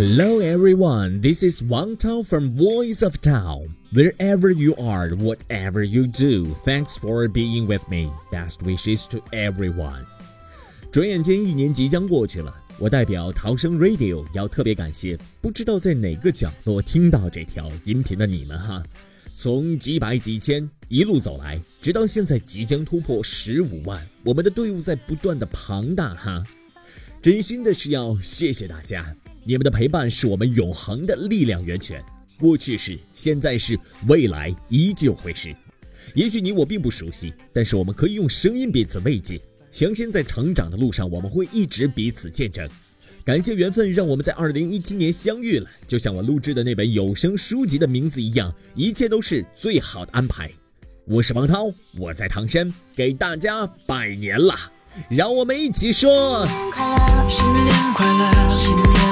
Hello everyone, this is Wang Tao from Voice of Tao. Wherever you are, whatever you do, thanks for being with me. Best wishes to everyone. 转眼间一年即将过去了，我代表逃生 Radio 要特别感谢不知道在哪个角落听到这条音频的你们哈。从几百几千一路走来，直到现在即将突破十五万，我们的队伍在不断的庞大哈。真心的是要谢谢大家，你们的陪伴是我们永恒的力量源泉。过去是，现在是，未来依旧会是。也许你我并不熟悉，但是我们可以用声音彼此慰藉。相信在成长的路上，我们会一直彼此见证。感谢缘分，让我们在二零一七年相遇了。就像我录制的那本有声书籍的名字一样，一切都是最好的安排。我是王涛，我在唐山给大家拜年啦！让我们一起说：快乐，新年快乐，新年。